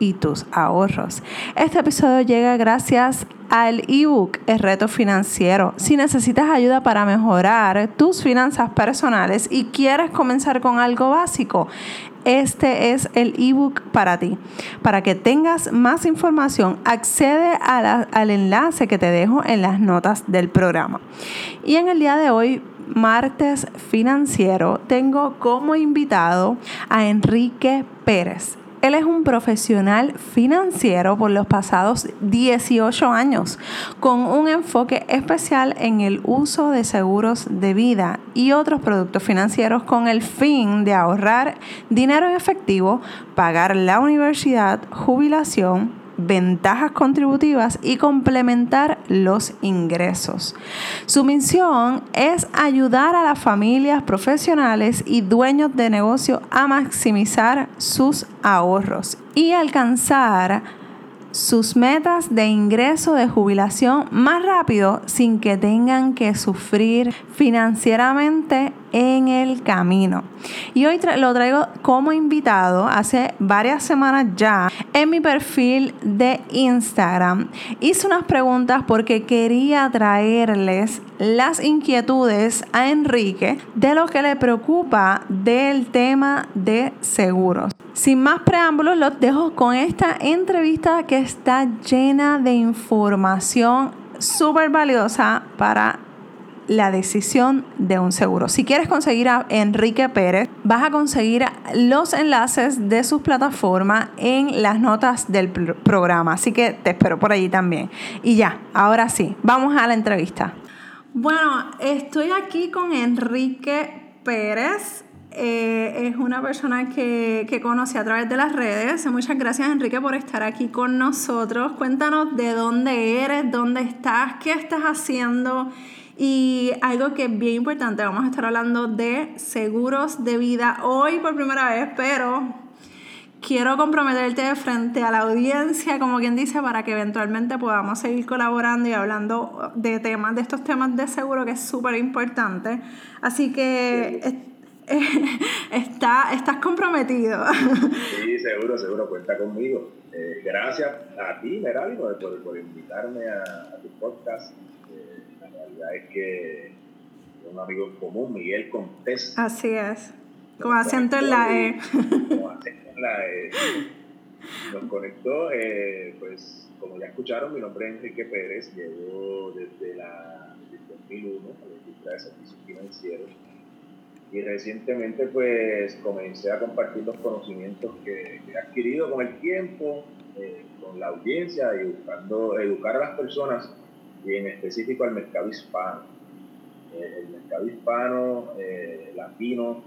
y tus ahorros. Este episodio llega gracias al ebook El reto financiero. Si necesitas ayuda para mejorar tus finanzas personales y quieres comenzar con algo básico, este es el ebook para ti. Para que tengas más información, accede al enlace que te dejo en las notas del programa. Y en el día de hoy, martes financiero, tengo como invitado a Enrique Pérez. Él es un profesional financiero por los pasados 18 años, con un enfoque especial en el uso de seguros de vida y otros productos financieros con el fin de ahorrar dinero en efectivo, pagar la universidad, jubilación, ventajas contributivas y complementar los ingresos. Su misión es ayudar a las familias profesionales y dueños de negocio a maximizar sus ahorros y alcanzar sus metas de ingreso de jubilación más rápido sin que tengan que sufrir financieramente en el camino. Y hoy lo traigo como invitado hace varias semanas ya en mi perfil de Instagram. Hice unas preguntas porque quería traerles las inquietudes a Enrique de lo que le preocupa del tema de seguros. Sin más preámbulos, los dejo con esta entrevista que está llena de información súper valiosa para la decisión de un seguro. Si quieres conseguir a Enrique Pérez, vas a conseguir los enlaces de sus plataformas en las notas del programa. Así que te espero por allí también. Y ya, ahora sí, vamos a la entrevista. Bueno, estoy aquí con Enrique Pérez. Eh, es una persona que, que conocí a través de las redes. Muchas gracias Enrique por estar aquí con nosotros. Cuéntanos de dónde eres, dónde estás, qué estás haciendo y algo que es bien importante, vamos a estar hablando de seguros de vida hoy por primera vez, pero quiero comprometerte frente a la audiencia, como quien dice, para que eventualmente podamos seguir colaborando y hablando de temas, de estos temas de seguro que es súper importante. Así que está, estás comprometido. Sí, seguro, seguro, cuenta conmigo. Eh, gracias a ti, Merali, por, por, invitarme a, tu podcast. Eh, la realidad es que un amigo en común, Miguel Contés. Así es, con acento en la E. Con acento en la E. Nos conectó, eh, pues como ya escucharon, mi nombre es Enrique Pérez, llevo desde, la, desde 2001 a la industria de servicios financieros y recientemente pues comencé a compartir los conocimientos que, he adquirido con el tiempo, eh, con la audiencia y buscando educar a las personas y en específico al mercado hispano. Eh, el mercado hispano, eh, latino,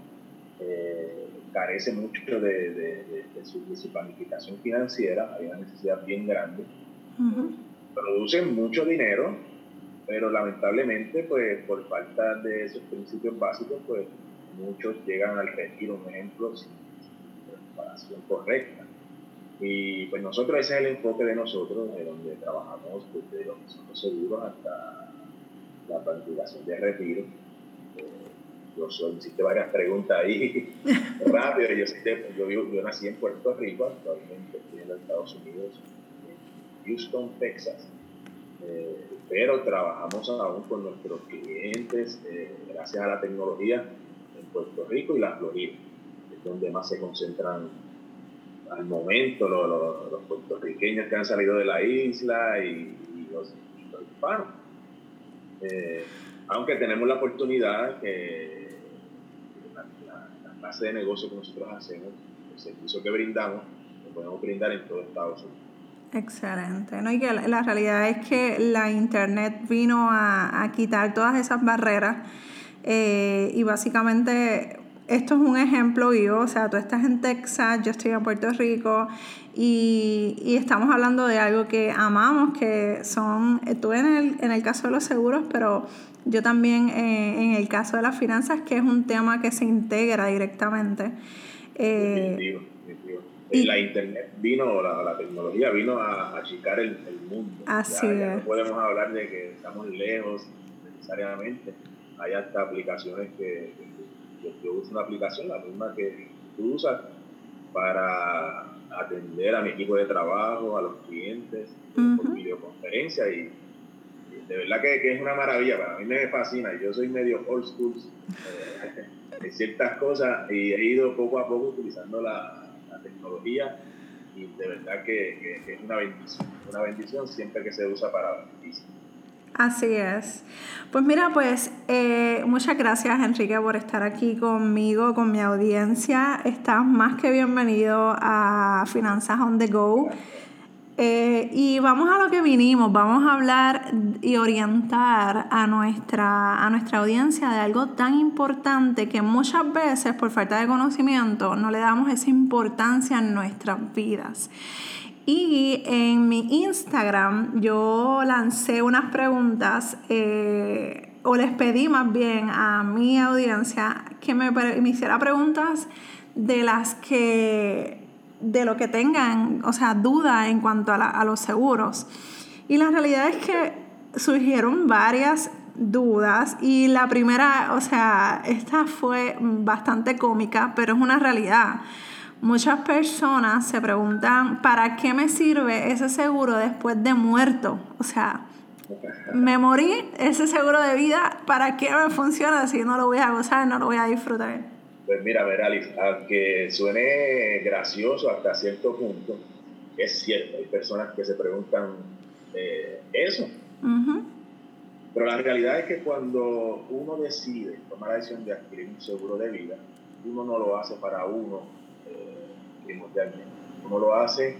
carece mucho de, su, planificación financiera, hay una necesidad bien grande. Producen mucho dinero, pero lamentablemente pues por falta de esos principios básicos pues muchos llegan al retiro, un ejemplo, sin, preparación correcta. Y pues nosotros, ese es el enfoque de nosotros, de donde trabajamos desde lo que los seguros hasta la planificación de retiro. Eh, yo solicité varias preguntas ahí rápido. Yo, yo, yo, nací en Puerto Rico, actualmente estoy en los Estados Unidos, en Houston, Texas. Eh, pero trabajamos aún con nuestros clientes, eh, gracias a la tecnología Puerto Rico y la Florida, es donde más se concentran al momento los, puertorriqueños que han salido de la isla y, los, hispanos. Eh, aunque tenemos la oportunidad que la, clase de negocio que nosotros hacemos, el servicio que brindamos, lo podemos brindar en todo Estados Unidos. Excelente. ¿no? Y que la, realidad es que la Internet vino a, a quitar todas esas barreras eh, y básicamente esto es un ejemplo vivo, o sea, tú estás en Texas, yo estoy en Puerto Rico y, y estamos hablando de algo que amamos, que son, tú en el, en el caso de los seguros, pero yo también eh, en el caso de las finanzas, que es un tema que se integra directamente. Eh, la internet vino, la, la tecnología vino a achicar el, el, mundo. Así ya, no podemos hablar de que estamos lejos necesariamente. Hay hasta aplicaciones que, yo uso una aplicación, la misma que tú usas, para atender a mi equipo de trabajo, a los clientes, por videoconferencia y, de verdad que, que, es una maravilla, para mí me fascina, yo soy medio old school eh, en ciertas cosas y he ido poco a poco utilizando la, tecnología y de verdad que, es una bendición, una bendición siempre que se usa para beneficio. Así es. Pues mira, pues eh, muchas gracias Enrique por estar aquí conmigo, con mi audiencia. Estás más que bienvenido a Finanzas on the Go. Eh, y vamos a lo que vinimos, vamos a hablar y orientar a nuestra, a nuestra audiencia de algo tan importante que muchas veces por falta de conocimiento no le damos esa importancia en nuestras vidas. Y en mi Instagram yo lancé unas preguntas, eh, o les pedí más bien a mi audiencia que me, hiciera preguntas de las que de lo que tengan, o sea, duda en cuanto a, los seguros. Y la realidad es que surgieron varias dudas y la primera, o sea, esta fue bastante cómica, pero es una realidad. Muchas personas se preguntan, ¿para qué me sirve ese seguro después de muerto? O sea, me morí, ese seguro de vida, ¿para qué me funciona si no lo voy a gozar, no lo voy a disfrutar? Pues mira, Meralis, aunque suene gracioso hasta cierto punto, es cierto, hay personas que se preguntan eh, eso. Pero la realidad es que cuando uno decide tomar la decisión de adquirir un seguro de vida, uno no lo hace para uno Uno lo hace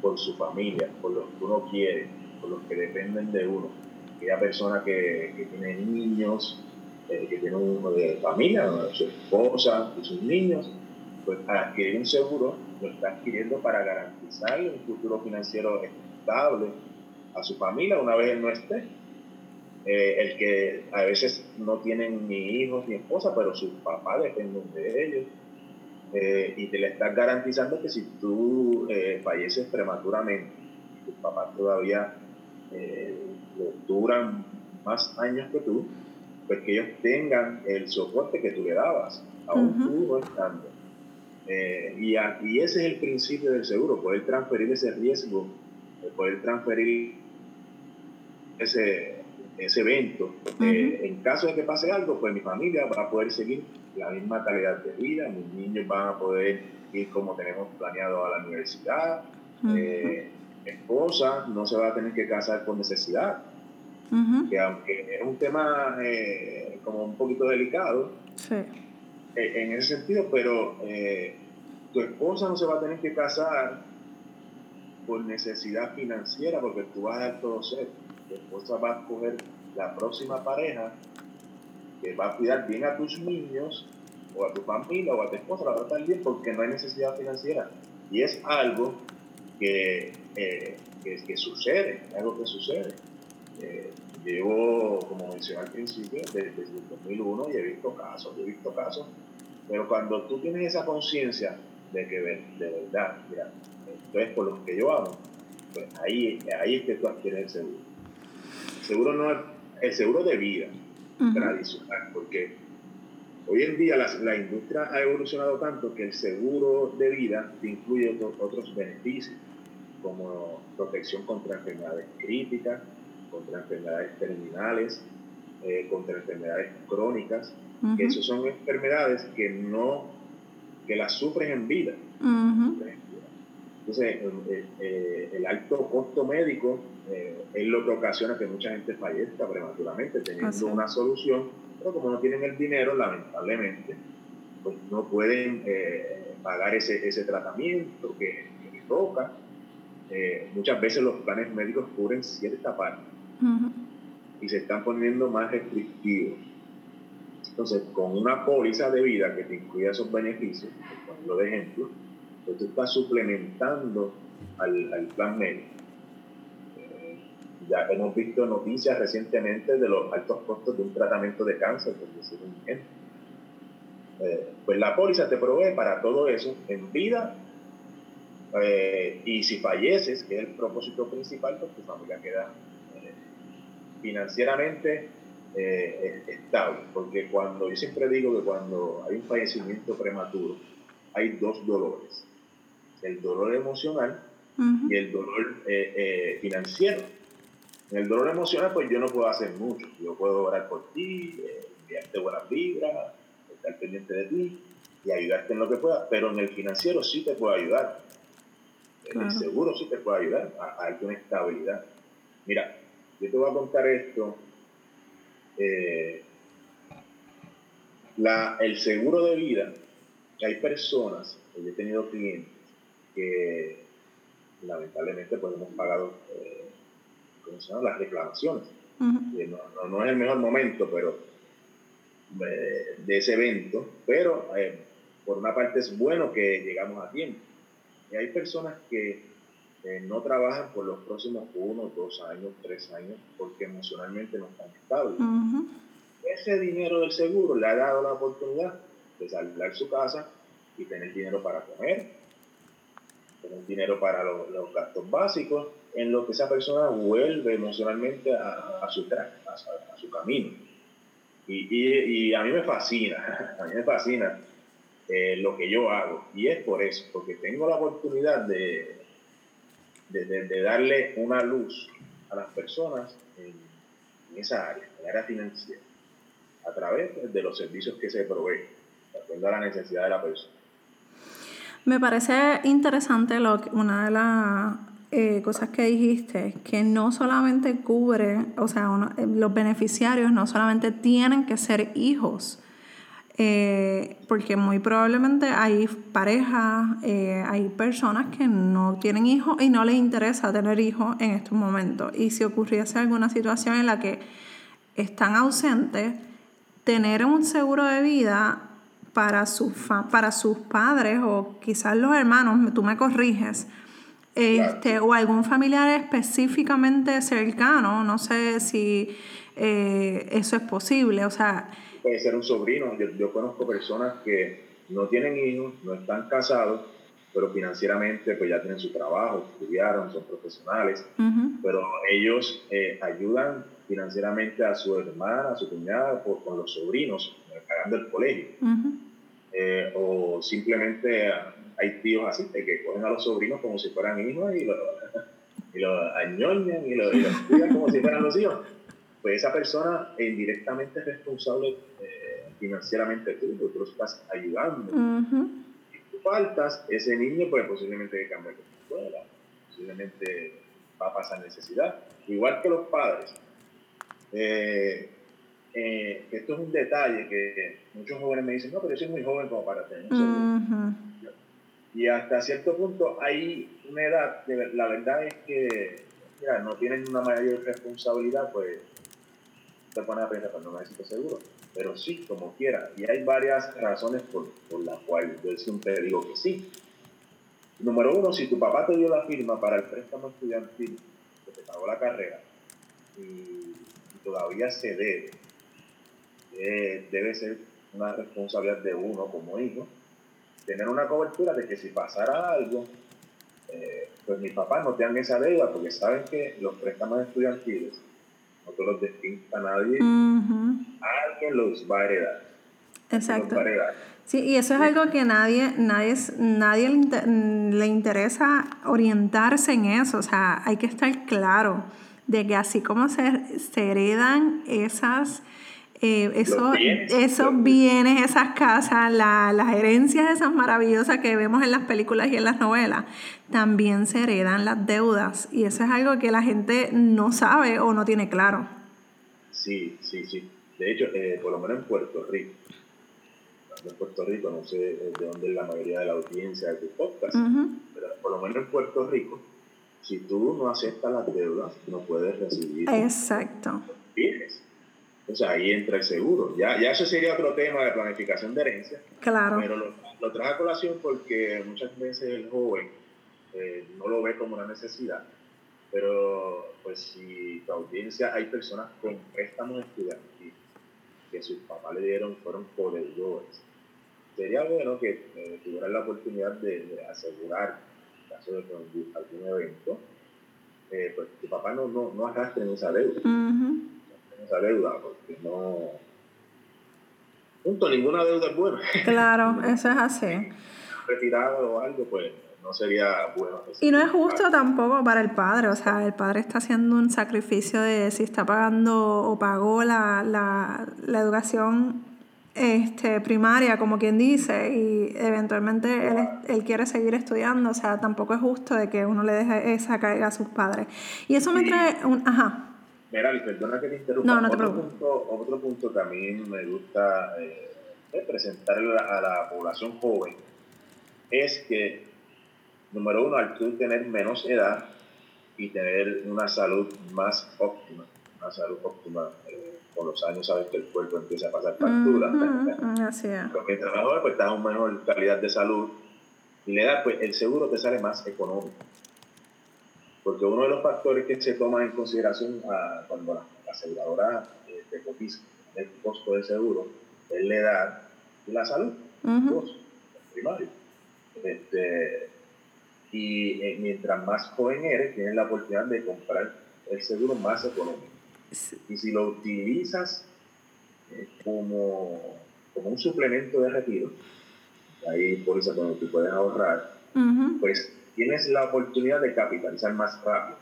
por su familia, por los que uno quiere, por los que dependen de uno. Aquella persona que, que tiene niños, eh, que tiene uno de familia, su esposa y sus niños, pues adquirir un seguro lo está adquiriendo para garantizarle un futuro financiero estable a su familia una vez él no esté. Eh, el que a veces no tienen ni hijos ni esposa, pero sus papás dependen de ellos. Eh, y te le estás garantizando que si tú falleces prematuramente, tus papás todavía duran más años que tú, pues que ellos tengan el soporte que tú le dabas, aún tú no estando. Eh, y, y, ese es el principio del seguro, poder transferir ese riesgo, eh, poder transferir ese, ese evento. En caso de que pase algo, pues mi familia va a poder seguir la misma calidad de vida, mis niños van a poder ir como tenemos planeado a la universidad, eh, esposa no se va a tener que casar por necesidad, que aunque es un tema eh, como un poquito delicado eh, en ese sentido, pero eh, tu esposa no se va a tener que casar por necesidad financiera porque tú vas a dar todo ser. Tu esposa va a escoger la próxima pareja que va a cuidar bien a tus niños o a tu familia o a tu esposa, la tratar bien porque no hay necesidad financiera. Y es algo que, que, que sucede, algo que sucede. Eh, llevo, como mencioné al principio, desde, el 2001 y he visto casos, he visto casos, pero cuando tú tienes esa conciencia de que de, verdad, mira, esto es por lo que yo amo, pues ahí, ahí es que tú adquieres el seguro. El seguro, no es, el seguro de vida tradicional, porque hoy en día la, la, industria ha evolucionado tanto que el seguro de vida incluye otros, otros beneficios, como protección contra enfermedades críticas, contra enfermedades terminales, eh, contra enfermedades crónicas, que esas son enfermedades que no, que las sufren en vida. Entonces, eh, eh, el alto costo médico es lo que ocasiona que mucha gente fallezca prematuramente, teniendo una solución, pero como no tienen el dinero, lamentablemente, pues no pueden pagar ese, ese tratamiento que, que toca. muchas veces los planes médicos cubren cierta parte y se están poniendo más restrictivos. Entonces, con una póliza de vida que te incluya esos beneficios, por ejemplo, de ejemplo, pues tú estás suplementando al, al plan médico. Ya hemos visto noticias recientemente de los altos costos de un tratamiento de cáncer, por decir un ejemplo. Eh, pues la póliza te provee para todo eso en vida Eh, y si falleces, que es el propósito principal, pues tu familia queda eh, financieramente eh, estable. Porque cuando, yo siempre digo que cuando hay un fallecimiento prematuro, hay dos dolores. El dolor emocional y el dolor financiero. En el dolor emocional, pues yo no puedo hacer mucho. Yo puedo orar por ti, enviarte buenas vibras, estar pendiente de ti y ayudarte en lo que pueda, pero en el financiero sí te puedo ayudar el seguro sí te puede ayudar a, a una estabilidad. Mira, yo te voy a contar esto. Eh, la, el seguro de vida, hay personas, yo he tenido clientes que lamentablemente pues hemos pagado eh, las reclamaciones. no, no, es el mejor momento pero eh, de ese evento, pero por una parte es bueno que llegamos a tiempo y hay personas que eh, no trabajan por los próximos uno, dos años, tres años, porque emocionalmente no están estables. Ese dinero del seguro le ha dado la oportunidad de salir de su casa y tener dinero para comer, tener dinero para los, gastos básicos, en lo que esa persona vuelve emocionalmente a, su, a, su camino. Y, a mí me fascina, a mí me fascina eh, lo que yo hago. Y es por eso, porque tengo la oportunidad de, de, darle una luz a las personas en, esa área, en la área financiera, a través de los servicios que se proveen, de acuerdo a la necesidad de la persona. Me parece interesante lo una de las eh, cosas que dijiste, que no solamente cubre, o sea, los beneficiarios no solamente tienen que ser hijos, eh, porque muy probablemente hay parejas, eh, hay personas que no tienen hijos y no les interesa tener hijos en estos momentos. Y si ocurriese alguna situación en la que están ausentes, tener un seguro de vida para, sus para sus padres o quizás los hermanos, tú me corriges, este, o algún familiar específicamente cercano, no sé si eh, eso es posible, o sea, puede ser un sobrino. Yo, conozco personas que no tienen hijos, no están casados, pero financieramente pues ya tienen su trabajo, estudiaron, son profesionales, pero ellos eh, ayudan financieramente a su hermana, a su cuñada, por, con los sobrinos, pagando el colegio. Eh, o simplemente hay tíos así que cogen a los sobrinos como si fueran hijos y los y lo añoñan y los cuidan como si fueran los hijos pues esa persona indirectamente es responsable eh, financieramente tú, tú lo estás ayudando. Si tú faltas, ese niño pues posiblemente cambie de escuela, posiblemente va a pasar necesidad. Igual que los padres. Eh, eh, esto es un detalle que muchos jóvenes me dicen, no, pero yo soy muy joven como para tener un Y hasta cierto punto hay una edad, la verdad es que mira, no tienen una mayor responsabilidad, pues te pones a pensar, cuando no necesito seguro. Pero sí, como quiera. Y hay varias razones por, por las cuales yo siempre digo que sí. Número uno, si tu papá te dio la firma para el préstamo estudiantil, que te pagó la carrera, y, todavía se debe, eh, debe ser una responsabilidad de uno como hijo, tener una cobertura de que si pasara algo, eh, pues mis papás no tengan esa deuda, porque saben que los préstamos estudiantiles no los distinta a nadie, alguien los va a heredar. Exacto. Sí, y eso es algo que nadie, nadie, nadie le, interesa orientarse en eso. O sea, hay que estar claro de que así como se, se heredan esas eh, eso, bienes, esos bienes, esas casas, las herencias esas maravillosas que vemos en las películas y en las novelas, también se heredan las deudas. Y eso es algo que la gente no sabe o no tiene claro. Sí, sí, sí. De hecho, eh, por lo menos en Puerto Rico, en Puerto Rico, no sé de dónde es la mayoría de la audiencia de tu podcast, pero por lo menos en Puerto Rico, si tú no aceptas las deudas, no puedes recibir. Exacto. Bienes. O sea, ahí entra el seguro. Ya, ya eso sería otro tema de planificación de herencia. Claro. Pero lo, lo traje a colación porque muchas veces el joven eh, no lo ve como una necesidad. Pero, pues, si tu audiencia hay personas con préstamos estudiantiles que sus papás le dieron, fueron poderosos, sería bueno que eh, tuvieran la oportunidad de, asegurar en caso de algún evento, eh, pues tu papá no, no, no arrastre esa deuda. Esa deuda, porque no. Punto, ninguna deuda es buena. Claro, eso es así. Retirado o algo, pues no sería bueno. Y no es justo tampoco para el padre, o sea, el padre está haciendo un sacrificio de si está pagando o pagó la, la, la educación este, primaria, como quien dice, y eventualmente él, él, quiere seguir estudiando, o sea, tampoco es justo de que uno le deje esa carga a sus padres. Y eso me trae un... Ajá. Mira, perdona que te interrumpa. No, no te otro, punto, otro punto que a mí me gusta eh, presentar a la población joven es que, número uno, al tú tener menos edad y tener una salud más óptima, una salud óptima, eh, con los años sabes que el cuerpo empieza a pasar factura. así es. mientras mejor, pues estás en mejor calidad de salud. Y le da, pues el seguro te sale más económico. Porque uno de los factores que se toma en consideración cuando la, aseguradora eh, te cotiza el costo de seguro es la edad y la salud, dos, primario. Este, y eh, mientras más joven eres, tienes la oportunidad de comprar el seguro más económico. Y si lo utilizas eh, como, como un suplemento de retiro, ahí por eso cuando tú puedes ahorrar, pues tienes la oportunidad de capitalizar más rápido.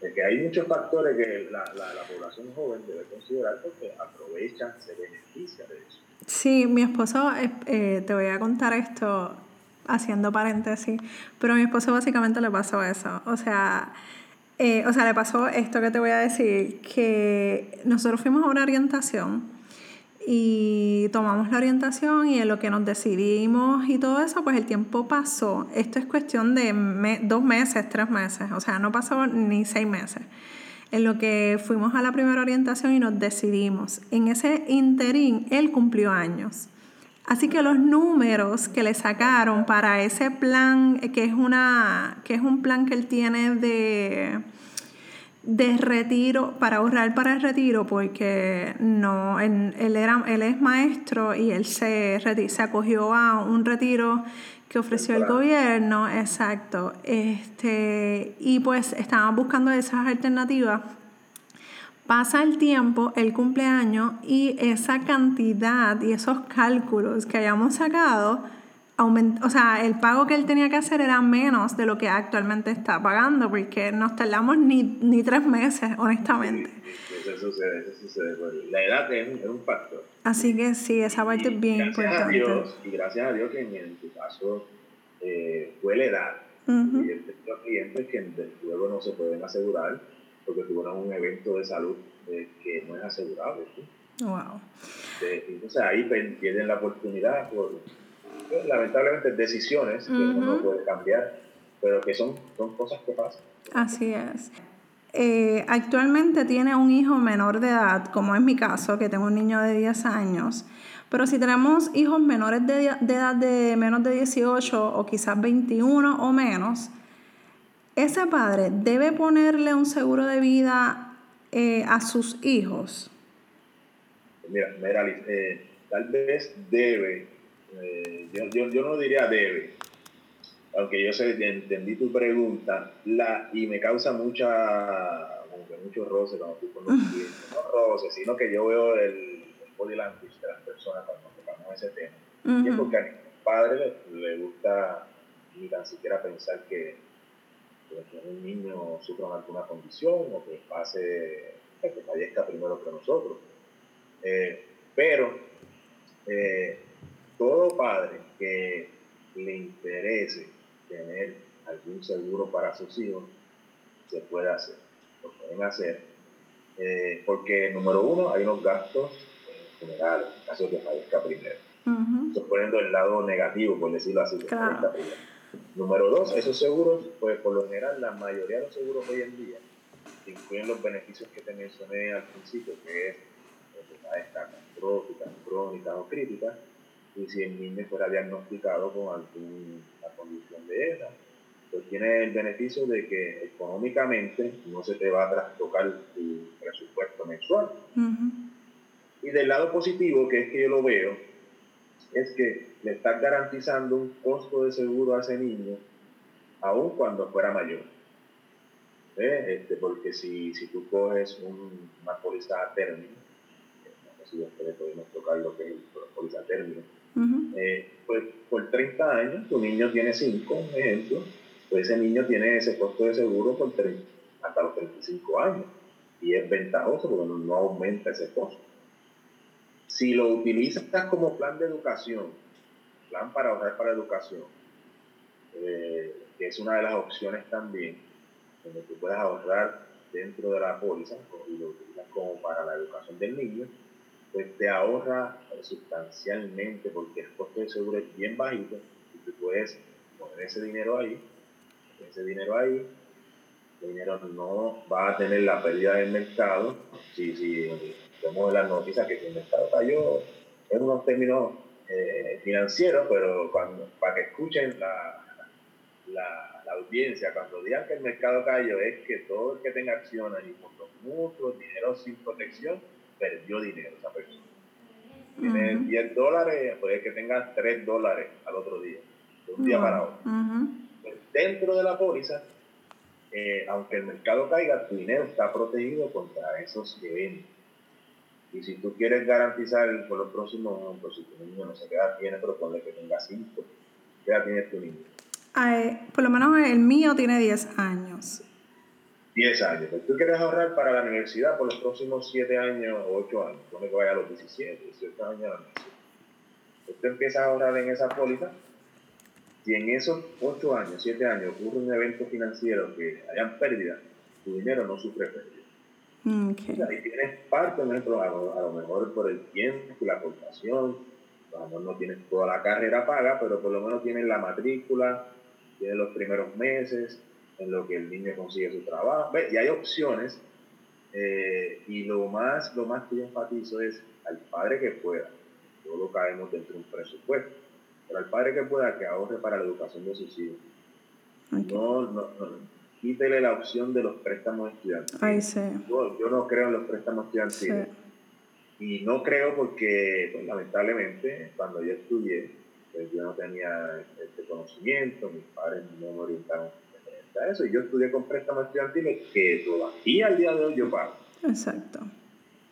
Es que hay muchos factores que la, la, la población joven debe considerar porque aprovechan, se beneficia de eso. Sí, mi esposo, eh, te voy a contar esto haciendo paréntesis, pero a mi esposo básicamente le pasó eso. O sea, eh, o sea, le pasó esto que te voy a decir, que nosotros fuimos a una orientación y tomamos la orientación y en lo que nos decidimos y todo eso, pues el tiempo pasó. Esto es cuestión de dos meses, tres meses, o sea, no pasó ni seis meses. En lo que fuimos a la primera orientación y nos decidimos. En ese interín, él cumplió años. Así que los números que le sacaron para ese plan, que es, una, que es un plan que él tiene de, de retiro, para ahorrar para el retiro, porque no, él, era, él es maestro y él se, se acogió a un retiro que ofreció el gobierno, exacto. Este, y pues estaban buscando esas alternativas Pasa el tiempo, el cumpleaños y esa cantidad y esos cálculos que hayamos sacado, o sea, el pago que él tenía que hacer era menos de lo que actualmente está pagando, porque nos tardamos ni, ni tres meses, honestamente. eso sucede, eso sucede. La edad es un, factor. Así que sí, esa parte es bien importante. A Dios, y gracias a Dios que en, tu caso eh, fue la edad. Y el, los clientes que luego no se pueden asegurar porque tuvieron un evento de salud eh, que no es asegurable. Wow. entonces ahí pierden la oportunidad por, lamentablemente, decisiones que uno no puede cambiar, pero que son, son cosas que pasan. Así es. Eh, actualmente tiene un hijo menor de edad, como es mi caso, que tengo un niño de 10 años. Pero si tenemos hijos menores de, de edad de menos de 18 o quizás 21 o menos, ese padre debe ponerle un seguro de vida eh, a sus hijos. Mira, mira eh, tal vez debe, eh, yo, yo, yo, no diría debe, aunque yo sé, entendí tu pregunta, la, y me causa mucha, como que mucho roce cuando tú con los clientes, no roce, sino que yo veo el, el body language de las personas cuando tocamos ese tema. Y es porque a mi padre le, le gusta ni tan siquiera pensar que que un niño sufra alguna condición o que pase, que fallezca primero que nosotros. Eh, pero eh, todo padre que le interese tener algún seguro para sus hijos, se puede hacer, lo pueden hacer, eh, porque número uno, hay unos gastos generales, en caso de que fallezca primero. Estoy poniendo el lado negativo, por decirlo así, claro. Número dos, esos seguros, pues por lo general la mayoría de los seguros hoy en día incluyen los beneficios que te mencioné al principio, que es enfermedades catastróficas, crónicas o críticas, y si el niño fuera diagnosticado con alguna condición de esa, pues tiene el beneficio de que económicamente no se te va a trastocar tu presupuesto mensual. Y del lado positivo, que es que yo lo veo, es que le estás garantizando un costo de seguro a ese niño aun cuando fuera mayor. Este, porque si, si tú coges una póliza término, no sé si después podemos tocar lo que es la póliza término, eh, pues por 30 años tu niño tiene 5, un ejemplo, pues ese niño tiene ese costo de seguro por hasta los 35 años y es ventajoso porque no, aumenta ese costo. Si lo utilizas como plan de educación, plan para ahorrar para educación, eh, que es una de las opciones también, donde tú puedes ahorrar dentro de la póliza y lo utilizas como para la educación del niño, pues te ahorra sustancialmente porque el costo de seguro es bien bajito y tú puedes poner ese dinero ahí, ese dinero ahí, el dinero no va a tener la pérdida del mercado. Si, si vemos las noticias que el mercado cayó en unos términos eh, financieros, pero cuando, para que escuchen la, la, audiencia, cuando digan que el mercado cayó, es que todo el que tenga acciones y fondos mutuos, dinero sin protección, perdió dinero esa persona. Tiene 10 dólares, puede que tenga 3 dólares al otro día, de un día para otro. Pues dentro de la póliza, eh, aunque el mercado caiga, tu dinero está protegido contra esos eventos. Y si tú quieres garantizar por los próximos, pues si tu niño no se queda, tiene, pero ponle que tenga 5, ¿qué edad tiene tu niño? por lo menos el mío tiene 10 años. 10 años. Pues tú quieres ahorrar para la universidad por los próximos 7 años o 8 años. Pone que vaya a los 17, 18 años a la universidad. Pues tú empiezas a ahorrar en esa póliza. Si en esos 8 años, 7 años ocurre un evento financiero que hayan pérdida, tu dinero no sufre pérdida. Okay. O ahí tienes parte, ejemplo, a lo, mejor por el tiempo y la aportación, a lo mejor no tienes toda la carrera paga, pero por lo menos tienes la matrícula, tienes los primeros meses, en lo que el niño consigue su trabajo. Y hay opciones. Eh, y lo más, lo más que yo enfatizo es al padre que pueda. Todo caemos dentro de un presupuesto. Pero al padre que pueda que ahorre para la educación de sus hijos. No, no, quítele la opción de los préstamos estudiantiles. yo, yo, no creo en los préstamos estudiantiles. Y no creo porque, pues, lamentablemente, cuando yo estudié, pues, yo no tenía este conocimiento, mis padres no me orientaron eso. Y yo estudié con préstamos estudiantiles que todavía al día de hoy yo pago. Exacto.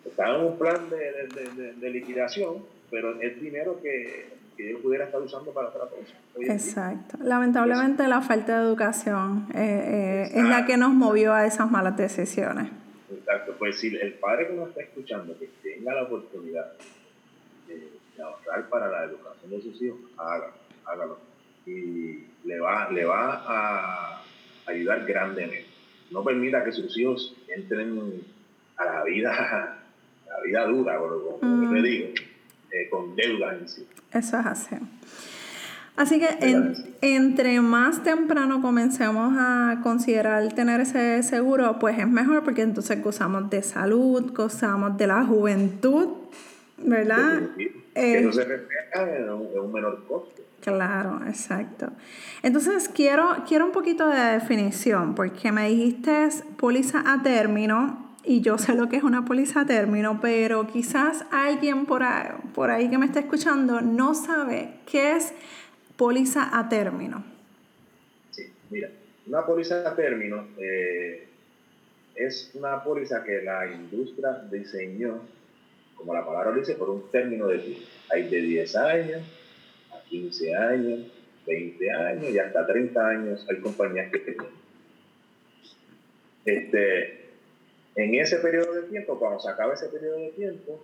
Estaba en un plan de, de, liquidación, pero es dinero que, que, yo pudiera estar usando para otra cosa. Exacto. Lamentablemente la falta de educación eh, eh, es la que nos movió a esas malas decisiones. Exacto. Pues si el padre que nos está escuchando, que tenga la oportunidad de, ahorrar para la educación de sus hijos, hágalo, hágalo. Y le va, le va a ayudar grandemente. No permita que sus hijos entren a la vida, a la vida dura, como mm. le digo, eh, con deudas en sí. Eso es así. Así que entre más temprano comencemos a considerar tener ese seguro, pues es mejor porque entonces gozamos de salud, gozamos de la juventud, ¿verdad? Eso se refleja en un menor costo. Claro, exacto. Entonces, quiero, quiero un poquito de definición, porque me dijiste póliza a término, y yo sé lo que es una póliza a término, pero quizás alguien por ahí, por ahí que me está escuchando no sabe qué es póliza a término. Sí, mira, una póliza a término eh, es una póliza que la industria diseñó, como la palabra dice, por un término de tiempo. Hay de 10 años, 15 años, 20 años y hasta 30 años hay compañías que tienen. Este, en ese periodo de tiempo, cuando se acaba ese periodo de tiempo,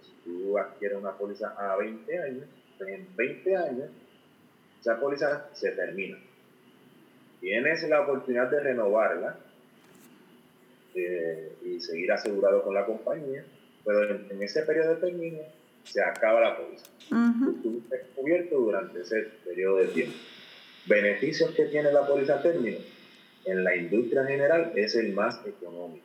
si tú adquieres una póliza a 20 años, pues en 20 años esa póliza se termina. Tienes la oportunidad de renovarla eh, y seguir asegurado con la compañía, pero en, ese periodo de término se acaba la póliza. Uh cubierto durante ese periodo de tiempo. Beneficios que tiene la póliza término en la industria general es el más económico.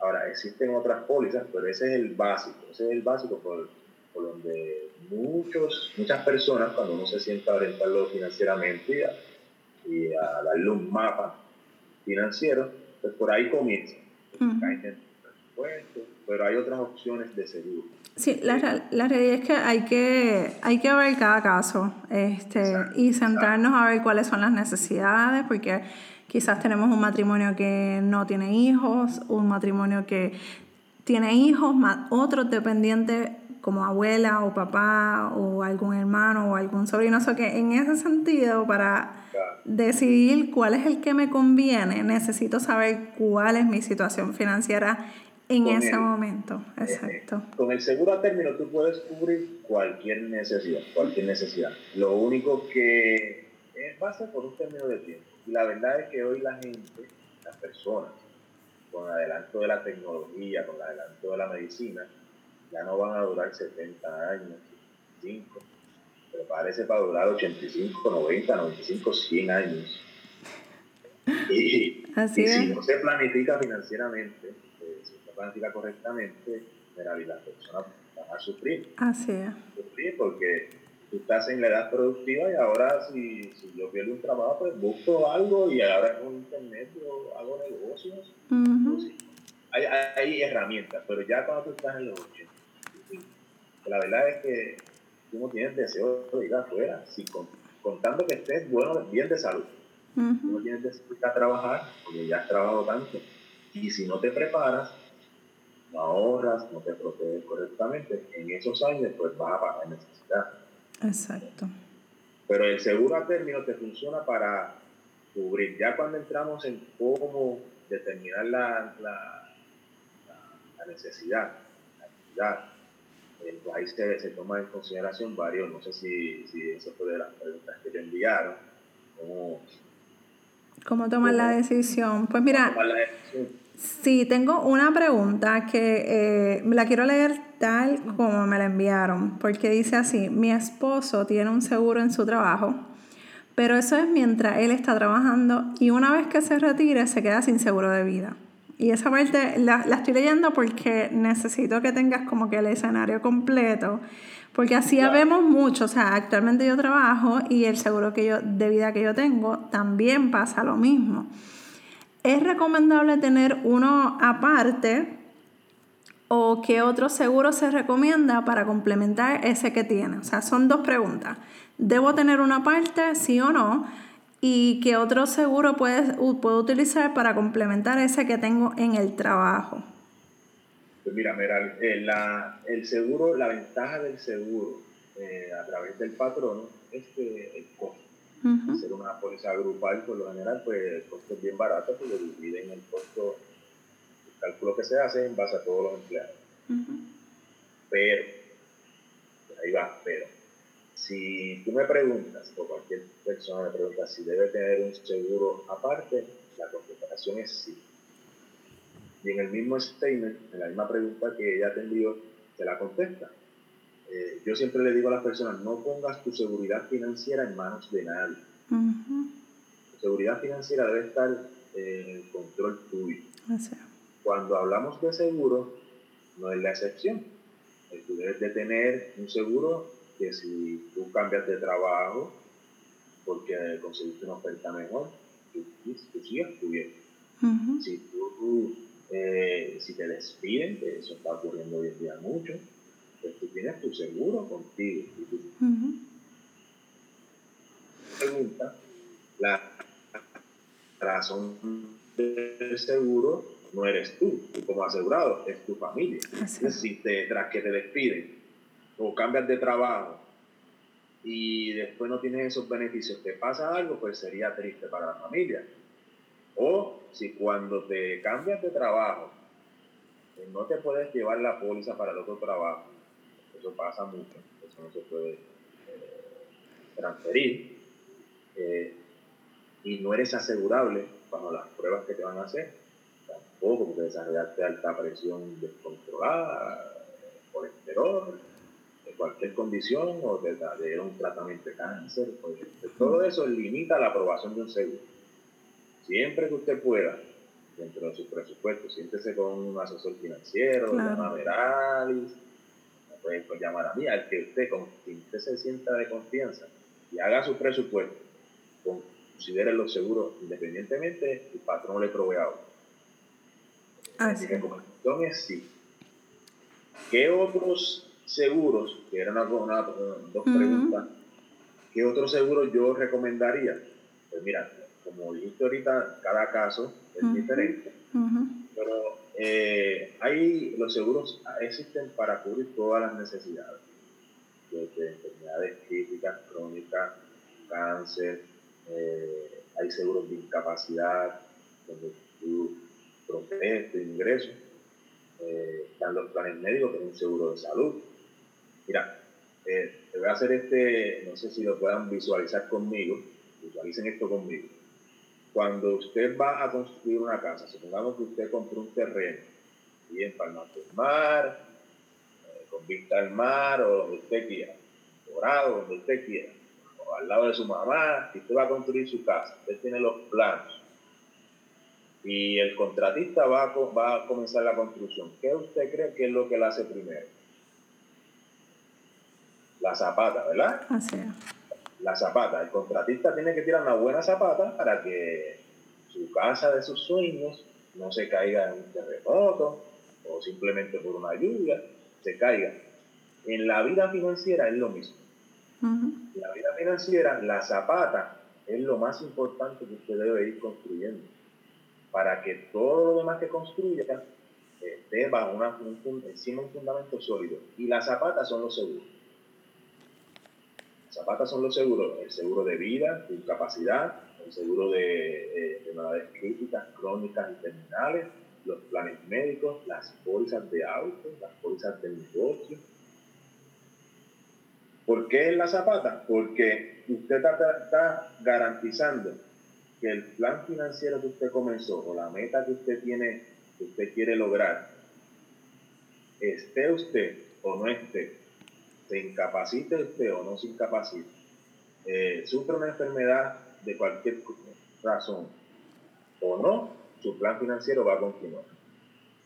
Ahora, existen otras pólizas, pero ese es el básico. Ese es el básico por, por donde muchos, muchas personas, cuando uno se sienta a orientarlo financieramente y a, darle un mapa financiero, pues por ahí comienza. Pero hay otras opciones de seguro. Sí, la, la, realidad es que hay, que hay que ver cada caso este, y centrarnos a ver cuáles son las necesidades, porque quizás tenemos un matrimonio que no tiene hijos, un matrimonio que tiene hijos, más otros dependientes como abuela o papá o algún hermano o algún sobrino. O sea que en ese sentido, para decidir cuál es el que me conviene, necesito saber cuál es mi situación financiera en ese momento, eh, exacto. con el seguro a término tú puedes cubrir cualquier necesidad, cualquier necesidad. Lo único que es base por un término de tiempo. Y la verdad es que hoy la gente, las personas, con el adelanto de la tecnología, con el adelanto de la medicina, ya no van a durar 70 años, 5, pero parece para durar 85, 90, 95, 100 años. Y, y si no se planifica financieramente, planifica correctamente, las personas van a sufrir. Así es. Sufrir porque tú estás en la edad productiva y ahora si, si yo pierdo un trabajo, pues busco algo y ahora con internet yo hago negocios. hay, hay, herramientas, pero ya cuando tú estás en los 80, la verdad es que tú no tienes deseo de ir afuera, si contando que estés bueno, bien de salud. Tú no tienes deseo de ir a trabajar porque ya has trabajado tanto. Y si no te preparas, no ahorras, no te proteges correctamente, en esos años pues vas a pagar necesidad. Exacto. Pero el seguro a término te funciona para cubrir. Ya cuando entramos en cómo determinar la, la, la, necesidad, la actividad, eh, pues ahí se, se toma en consideración varios, no sé si, si eso fue de las preguntas que te enviaron, cómo, ¿Cómo tomar la decisión? Pues mira, Sí, tengo una pregunta que eh, la quiero leer tal como me la enviaron, porque dice así, mi esposo tiene un seguro en su trabajo, pero eso es mientras él está trabajando y una vez que se retire se queda sin seguro de vida. Y esa parte la, la estoy leyendo porque necesito que tengas como que el escenario completo, porque así ya vemos mucho, o sea, actualmente yo trabajo y el seguro que yo, de vida que yo tengo también pasa lo mismo. ¿Es recomendable tener uno aparte o qué otro seguro se recomienda para complementar ese que tiene? O sea, son dos preguntas. ¿Debo tener una parte, sí o no? ¿Y qué otro seguro puedo utilizar para complementar ese que tengo en el trabajo? Pues mira, Meral, eh, el seguro, la ventaja del seguro eh, a través del patrono es que el costo Hacer una póliza grupal, por lo general, pues el costo es bien barato, porque dividen el costo, el cálculo que se hace en base a todos los empleados. Pero, ahí va, pero, si tú me preguntas, o cualquier persona me pregunta si debe tener un seguro aparte, la contestación es sí. Y en el mismo statement, en la misma pregunta que ella te envió, se la contesta. Eh, yo siempre le digo a las personas, no pongas tu seguridad financiera en manos de nadie. Tu seguridad financiera debe estar en el control tuyo. Cuando hablamos de seguro, no es la excepción. Eh, tú debes de tener un seguro que si tú cambias de trabajo porque conseguiste una oferta mejor, tú, tú sigas cubierto. Si tú, eh, si te despiden, que eso está ocurriendo hoy en día mucho, pues tú tienes tu seguro contigo. Pregunta, la razón del seguro no eres tú, tú como asegurado, es tu familia. si te, tras que te despiden o cambias de trabajo y después no tienes esos beneficios, te pasa algo, pues sería triste para la familia. O si cuando te cambias de trabajo, pues no te puedes llevar la póliza para el otro trabajo, eso pasa mucho, eso no se puede eh, transferir. Eh, y no eres asegurable bajo las pruebas que te van a hacer, tampoco porque desarrollaste alta presión descontrolada, colesterol, cualquier condición o de, de un tratamiento de cáncer, pues, todo eso limita la aprobación de un seguro. Siempre que usted pueda, dentro de su presupuesto, siéntese con un asesor financiero, claro. Meralis, puede pues, llamar a mí, al que usted, con quien usted se sienta de confianza y haga su presupuesto, considere los seguros independientemente, el patrón le provee algo. Mi recomendación es sí. ¿Qué otros seguros, que eran una, dos preguntas, ¿qué otros seguros yo recomendaría? Pues mira, como dijiste ahorita, cada caso es diferente, pero eh, hay, los seguros existen para cubrir todas las necesidades, desde enfermedades críticas, crónicas, cáncer, eh, hay seguros de incapacidad, donde tú proteges tu ingreso, eh, están los planes médicos, que es un seguro de salud. Mira, eh, te voy a hacer este, no sé si lo puedan visualizar conmigo, visualicen esto conmigo. Cuando usted va a construir una casa, supongamos que usted compró un terreno, bien Palma del Mar, eh, con vista al mar, o donde usted quiera, dorado, donde usted quiera, o al lado de su mamá, y usted va a construir su casa, usted tiene los planos, y el contratista va a, va a comenzar la construcción. ¿Qué usted cree que es lo que él hace primero? La zapata, ¿verdad? Así La zapata. El contratista tiene que tirar una buena zapata para que su casa de sus sueños no se caiga en un terremoto o simplemente por una lluvia, se caiga. En la vida financiera es lo mismo. En la vida financiera, la zapata es lo más importante que usted debe ir construyendo para que todo lo demás que construya esté bajo una, un, encima un fundamento sólido. Y las zapatas son los seguros. Zapatas son los seguros, el seguro de vida, de incapacidad, el seguro de enfermedades críticas, crónicas y terminales, los planes médicos, las pólizas de auto, las pólizas de negocio. ¿Por qué en la zapata? Porque usted está garantizando que el plan financiero que usted comenzó o la meta que usted tiene, que usted quiere lograr, esté usted o no esté, se incapacite usted o no se incapacite, eh, sufre una enfermedad de cualquier razón o no, su plan financiero va a continuar.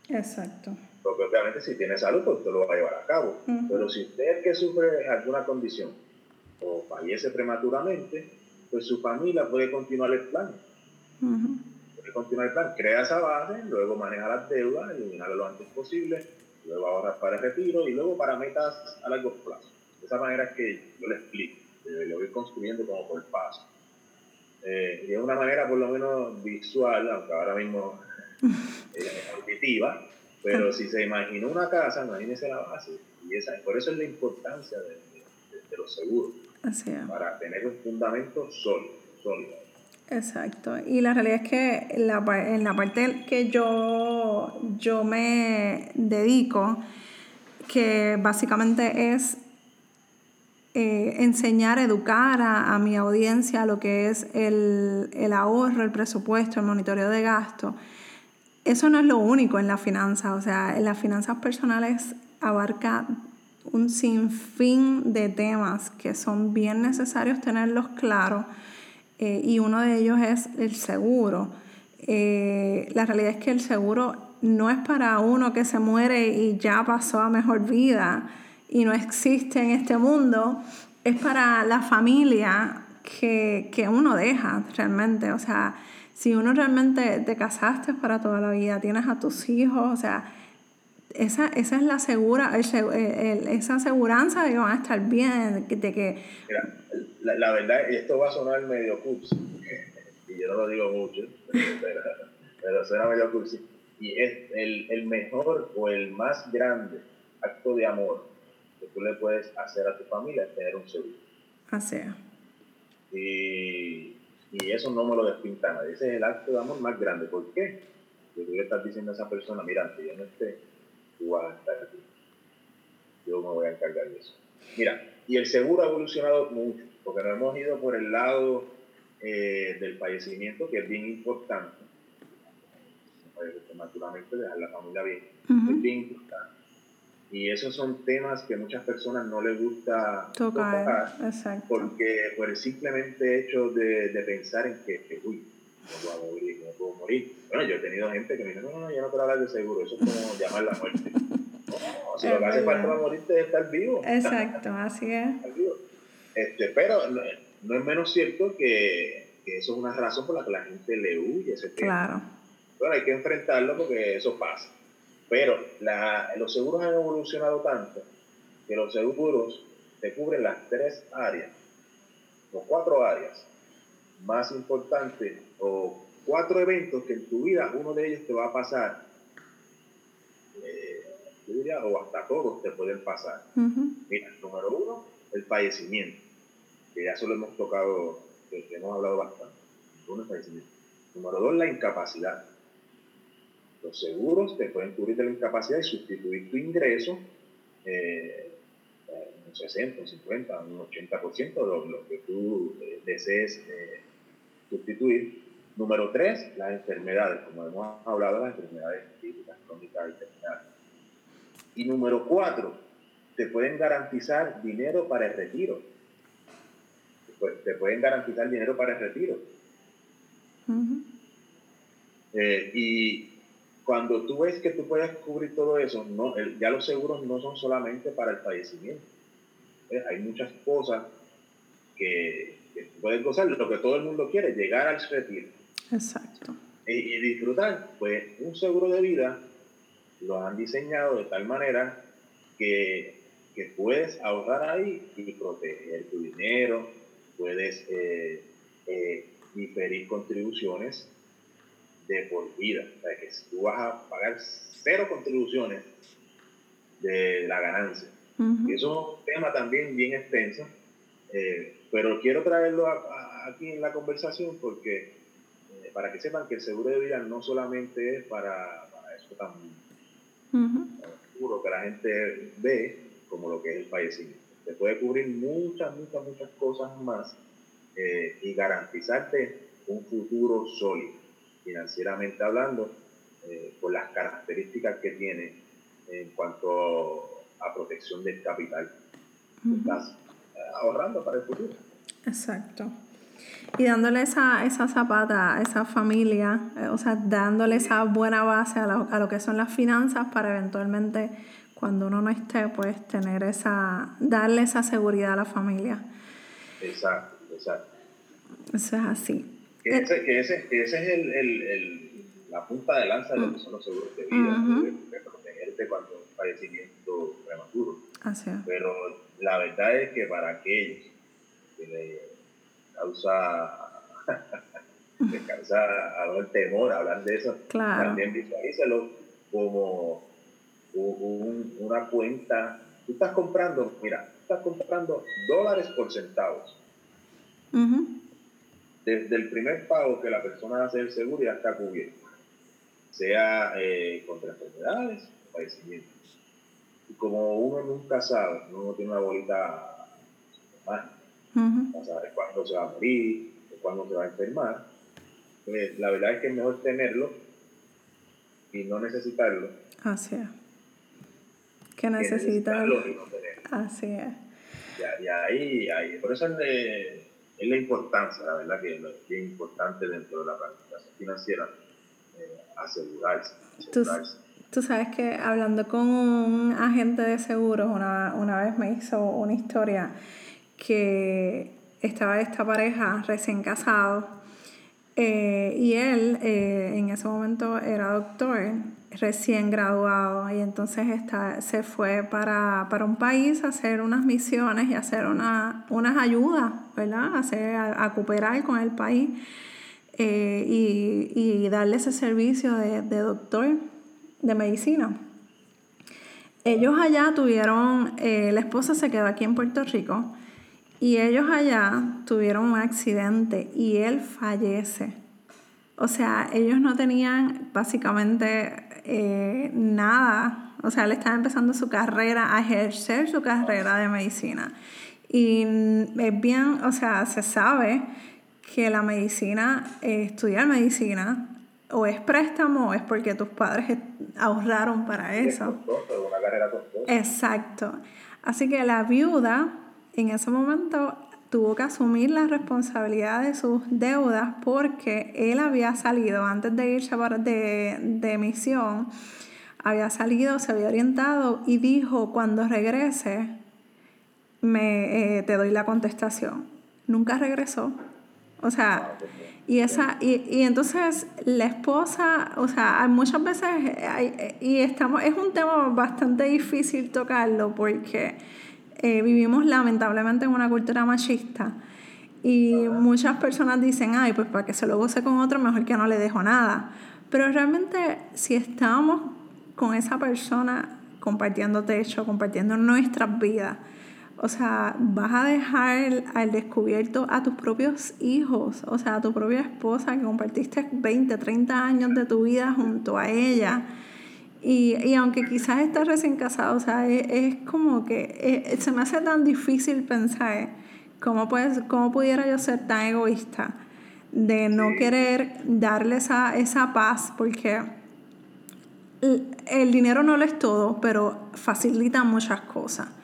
Exacto. Porque obviamente si tiene salud, pues usted lo va a llevar a cabo. Pero si usted es que sufre alguna condición o fallece prematuramente, pues su familia puede continuar el plan. Puede continuar el plan, crea esa base, luego maneja las deudas, eliminarlo lo antes posible, luego ahorrar para el retiro y luego para metas a largo plazo. De esa manera es que yo le explico, lo voy construyendo como por paso. Eh, y es una manera por lo menos visual, aunque ahora mismo es auditiva, pero si se imaginó una casa, imagínese la base. Y esa, por eso es la importancia de, de los seguros. Para tener un fundamento sólido, Exacto. Y la realidad es que la, en la parte que yo, yo me dedico, que básicamente es eh, enseñar, educar a, mi audiencia lo que es el, el, ahorro, el presupuesto, el monitoreo de gasto. Eso no es lo único en las finanzas, o sea, en las finanzas personales abarca un sinfín de temas que son bien necesarios tenerlos claros eh, y uno de ellos es el seguro. Eh, la realidad es que el seguro no es para uno que se muere y ya pasó a mejor vida y no existe en este mundo, es para la familia que, que uno deja realmente. O sea, si uno realmente te casaste para toda la vida, tienes a tus hijos, o sea, esa, esa es la segura, esa aseguranza de que van a estar bien, de que... Mira, la, verdad, y esto va a sonar medio cursi, y yo no lo digo mucho, pero, pero suena medio cursi, y es el, el mejor o el más grande acto de amor que tú le puedes hacer a tu familia es tener un seguro. Así Y, y eso no me lo despinta nadie. Ese es el acto de amor más grande. ¿Por qué? Porque tú le estás diciendo a esa persona, mira, aunque yo no esté, yo me voy a encargar de eso. Mira, y el seguro ha evolucionado mucho, porque nos hemos ido por el lado eh, del fallecimiento, que es bien importante. Naturalmente, dejar la familia bien, es bien importante. Y esos son temas que muchas personas no les gusta tocar, porque por el simplemente hecho de, de pensar en que, que uy, no a morir, no puedo morir. Bueno, yo he tenido gente que me dice, no, no, yo no quiero hablar de seguro, eso es como llamar la muerte. No, si lo que hace falta para morirte es estar vivo. Exacto, así es. Este, pero no, es menos cierto que, que, eso es una razón por la que la gente le huye ese tema. Claro. Bueno, hay que enfrentarlo porque eso pasa. Pero la, los seguros han evolucionado tanto que los seguros te cubren las tres áreas, o cuatro áreas más importantes, o cuatro eventos que en tu vida uno de ellos te va a pasar, eh, yo diría, o hasta todos te pueden pasar. Mira, número uno, el fallecimiento, que ya solo hemos tocado, que hemos hablado bastante. Uno, el fallecimiento. Número dos, la incapacidad. Los seguros te pueden cubrir de la incapacidad y sustituir tu ingreso eh, un 60, un 50, un 80% de lo, que tú eh, desees eh, sustituir. Número tres, las enfermedades, como hemos hablado, las enfermedades físicas, crónicas y terminales. Y número cuatro, te pueden garantizar dinero para el retiro. Te pueden garantizar dinero para el retiro. y cuando tú ves que tú puedes cubrir todo eso, no, ya los seguros no son solamente para el fallecimiento. Eh, hay muchas cosas que, que puedes gozar, lo que todo el mundo quiere, llegar al retiro. Exacto. Y, disfrutar, pues un seguro de vida lo han diseñado de tal manera que, que puedes ahorrar ahí y proteger tu dinero, puedes eh, eh, diferir contribuciones de por vida. O sea, que tú vas a pagar cero contribuciones de la ganancia. Y eso es un tema también bien extenso, eh, pero quiero traerlo aquí en la conversación porque eh, para que sepan que el seguro de vida no solamente es para, para eso también. Uh que la gente ve como lo que es el fallecimiento. Te puede cubrir muchas, muchas, muchas cosas más eh, y garantizarte un futuro sólido financieramente hablando, por las características que tiene en cuanto a protección del capital. Ahorrando para el futuro. Exacto. Y dándole esa, esa zapata a esa familia, eh, o sea, dándole esa buena base a lo, a lo que son las finanzas para eventualmente, cuando uno no esté, pues tener esa, darle esa seguridad a la familia. Exacto, exacto. Eso es así. Que ese, que ese, ese es el, el, el, la punta de lanza de lo que son los seguros de vida, de, protegerte cuando un fallecimiento prematuro. Pero la verdad es que para aquellos que le causa, causa el temor hablar de eso, también visualízalo como un, una cuenta. Tú estás comprando, mira, estás comprando dólares por centavos desde el primer pago que la persona hace el seguro ya está cubierto, sea eh, contra enfermedades o padecimientos. Como uno nunca sabe, uno tiene una bolita mágica, no sabe cuándo se va a morir, cuándo se va a enfermar, pues la verdad es que es mejor tenerlo y no necesitarlo. Así es. Que necesitarlo y no tenerlo. Así es. Y, ahí, ahí, por eso es de es la importancia, la verdad que es importante dentro de la planificación financiera eh, asegurarse. Tú, sabes que hablando con un agente de seguros, una, una vez me hizo una historia que estaba esta pareja recién casado eh, y él eh, en ese momento era doctor recién graduado y entonces está, se fue para, un país a hacer unas misiones y hacer una, unas ayudas, ¿verdad? Hacer, a, cooperar con el país eh, y, darle ese servicio de, doctor de medicina. Ellos allá tuvieron, eh, la esposa se quedó aquí en Puerto Rico y ellos allá tuvieron un accidente y él fallece. O sea, ellos no tenían básicamente eh, nada, o sea, él estaba empezando su carrera, a ejercer su carrera de medicina. Y es bien, o sea, se sabe que la medicina, eh, estudiar medicina, o es préstamo o es porque tus padres ahorraron para eso. Exacto. Así que la viuda en ese momento tuvo que asumir la responsabilidad de sus deudas porque él había salido antes de irse de, de misión, había salido, se había orientado y dijo, cuando regrese, me, eh, te doy la contestación. Nunca regresó. O sea, y esa y, y entonces la esposa, o sea, muchas veces hay, y estamos es un tema bastante difícil tocarlo porque eh, vivimos lamentablemente en una cultura machista y muchas personas dicen, ay, pues para que se lo goce con otro, mejor que no le dejo nada. Pero realmente si estamos con esa persona compartiendo techo, compartiendo nuestras vidas, o sea, vas a dejar al descubierto a tus propios hijos, o sea, a tu propia esposa que compartiste 20, 30 años de tu vida junto a ella. Y, y aunque quizás estés recién casado, o sea, es, como que eh, se me hace tan difícil pensar cómo, puedes, cómo pudiera yo ser tan egoísta de no querer darle esa, esa paz, porque el dinero no lo es todo, pero facilita muchas cosas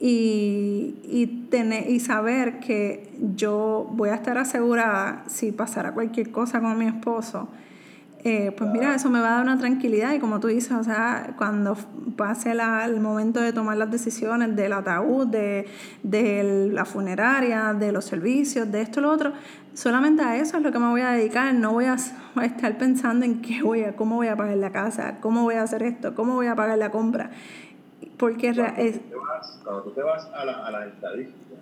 y, y, tener, y saber que yo voy a estar asegurada si pasara cualquier cosa con mi esposo. Eh, pues mira, eso me va a dar una tranquilidad y como tú dices, o sea, cuando pase la, el momento de tomar las decisiones del ataúd, de, de, la funeraria, de los servicios, de esto, lo otro, solamente a eso es lo que me voy a dedicar, no voy a, a estar pensando en qué voy a, cómo voy a pagar la casa, cómo voy a hacer esto, cómo voy a pagar la compra. Porque cuando, es... tú te vas, cuando tú te vas a las a la estadísticas,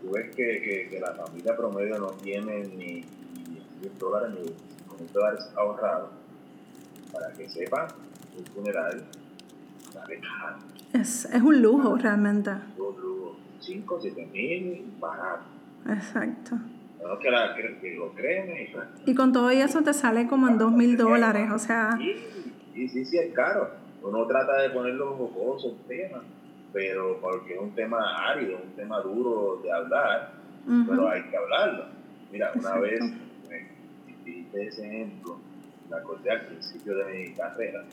tú ves que, que, que, la familia promedio no tiene ni, ni 10 dólares ni 10 dólares ahorrados. Para que sepan, un funeral sale caro. Es, es un lujo realmente. Un lujo. 5 o 7 mil barato. Exacto. No que, la, que, lo creen. Y, y con todo eso te sale como en 2 mil dólares, o sea. Sí, sí, sí, sí, es caro uno trata de ponerlo jocoso el tema, pero porque es un tema árido, un tema duro de hablar, pero hay que hablarlo. Mira, una vez hiciste ese ejemplo, me acordé al principio de mi carrera,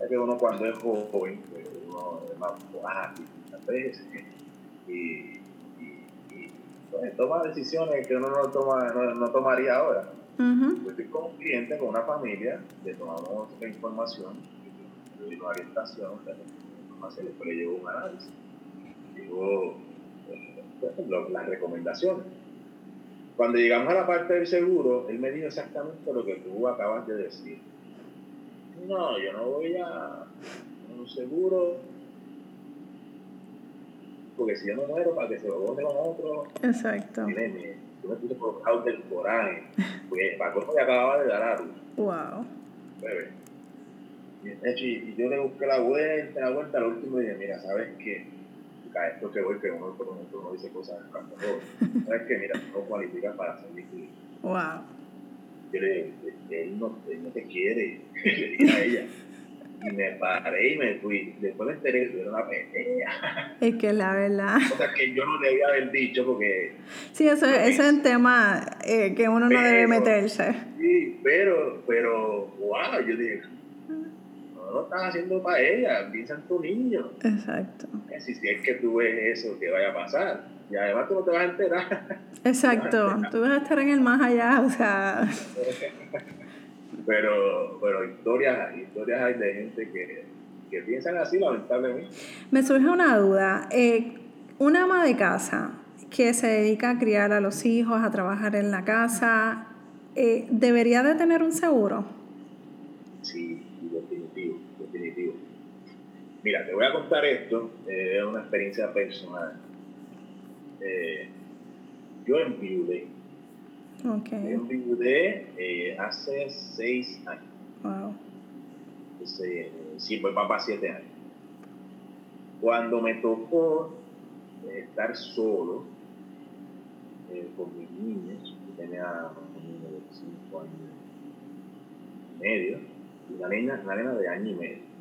es que uno cuando es joven, pues, uno es más volátil muchas veces, y, y, y pues, toma decisiones que uno no, toma, no, no tomaría ahora. Yo estoy con un cliente, con una familia, le tomamos la información de una orientación, se le llegó un análisis, llegó eh, las recomendaciones. Cuando llegamos a la parte del seguro, él me dijo exactamente lo que tú acabas de decir. No, yo no voy a un seguro porque si yo no muero para que se lo vote con otro. Exacto. Tiene, yo me puse por causa del coraje, porque para cómo me acababa de dar a luz. Wow. Y yo le busqué la vuelta, la vuelta, al último dije, mira, ¿sabes qué? Esto que voy, que uno, uno dice cosas en ¿Sabes qué? Mira, no cualificas para ser mi cliente. Wow. Yo le dije, él no, él no te quiere, le dije a ella. Y me paré y me fui. Después me enteré que era una pequeña. Es que la verdad. O sea, que yo no debía haber dicho porque... Sí, eso, ese es un tema eh, que uno no debe meterse. Sí, pero, pero, wow, yo dije, lo están haciendo para ella, piensa en tu niño. Exacto. Si, es que tú ves eso, que vaya a pasar. Y además tú no te vas a enterar. Exacto, tú vas a estar en el más allá, o sea. pero, pero historias, historias hay de gente que, que piensan así, lamentablemente. Me surge una duda. Eh, una ama de casa que se dedica a criar a los hijos, a trabajar en la casa, eh, ¿debería de tener un seguro? Sí, Mira, te voy a contar esto, eh, es una experiencia personal. Eh, yo enviudé. Okay. Enviudé eh, hace seis años. Wow. Entonces, sí, pues papá siete años. Cuando me tocó estar solo con mis niños, yo tenía un niño de cinco años y medio, y una nena, una nena de año y medio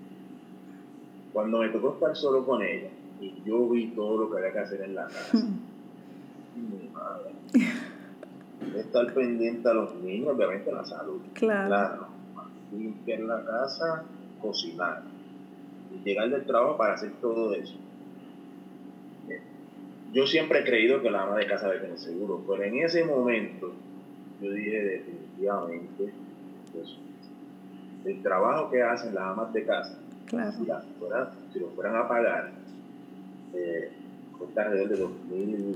cuando me tocó estar solo con ella y yo vi todo lo que había que hacer en la casa, mi madre, estar pendiente a los niños, obviamente la salud. Claro. claro. Limpiar la casa, cocinar. Y llegar del trabajo para hacer todo eso. Yo siempre he creído que la ama de casa debe tener seguro, pero en ese momento yo dije definitivamente, pues, el trabajo que hacen las amas de casa Claro. Si, lo fueran a pagar, eh, cuesta alrededor de 2.000,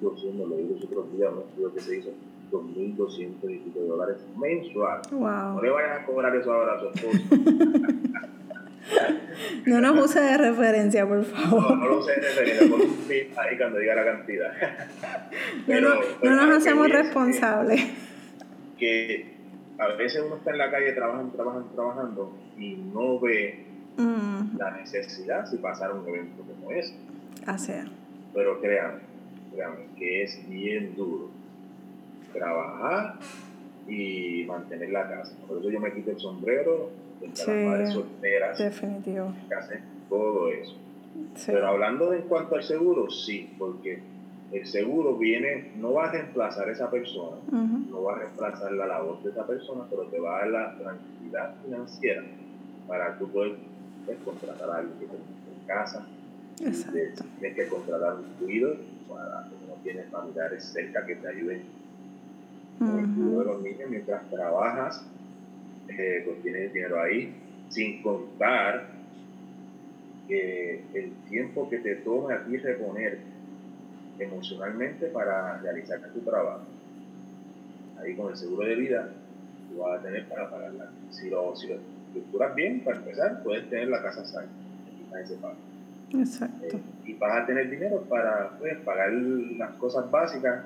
2.200, lo digo los otros días, no creo que se hizo 2.200 y pico de dólares mensual. No le vayan a cobrar eso ahora a su esposo. no nos use de referencia, por favor. No, no lo use de referencia, pon un pip ahí cuando diga la cantidad. Pero, no, nos hacemos responsables. Que, a veces uno está en la calle trabajando, trabajando, trabajando y no ve mm. la necesidad si pasar un evento como ese. Así Pero créanme, créanme que es bien duro trabajar y mantener la casa. Por eso yo me quito el sombrero de las madres solteras definitivo. que hacen todo eso. Pero hablando de en cuanto al seguro, sí, porque el seguro viene, no va a reemplazar a esa persona, no va a reemplazar la labor de esa persona, pero te va a dar la tranquilidad financiera para tú poder pues, contratar a alguien que te en casa. Exacto. Tienes que contratar un cuido para que no tienes familiares cerca que te ayuden con el cuidado de los niños mientras trabajas, eh, pues tienes dinero ahí, sin contar que el tiempo que te tome a ti reponer emocionalmente para realizar tu trabajo. Ahí con el seguro de vida, tú vas a tener para pagarla. Si lo, si lo estructuras bien, para empezar, puedes tener la casa sana, ese pago. Exacto. Eh, y vas a tener dinero para pues, pagar las cosas básicas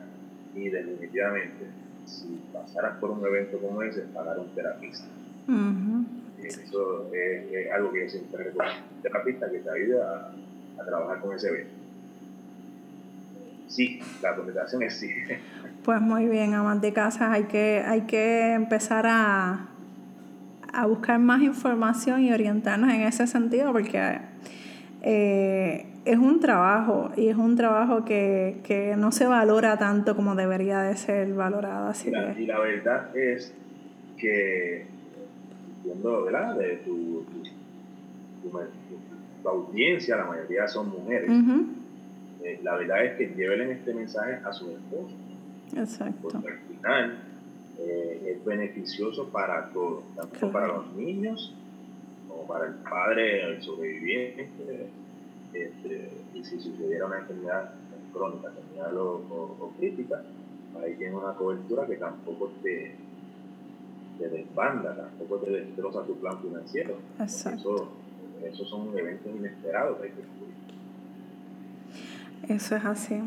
y definitivamente, si pasaras por un evento como ese, pagar un terapista. Eso es, algo que yo siempre recomiendo. Un terapista que te ayude a, a trabajar con ese evento. Sí, la contestación es sí. Pues muy bien, amas de casa, hay que, hay que empezar a, a buscar más información y orientarnos en ese sentido porque eh, es un trabajo y es un trabajo que, que, no se valora tanto como debería de ser valorado. Así y, la, y la verdad es que, entiendo, ¿verdad? De tu, tu, audiencia, la mayoría son mujeres. Eh, la verdad es que lleven este mensaje a su esposo. Exacto. Porque al final eh, es beneficioso para todos, tanto para los niños como para el padre, el sobreviviente. Este, y si sucediera una enfermedad crónica, terminal o, crítica, ahí tiene una cobertura que tampoco te, te desbanda, tampoco te destroza tu plan financiero. Eso, son eventos inesperados que hay que Eso es así.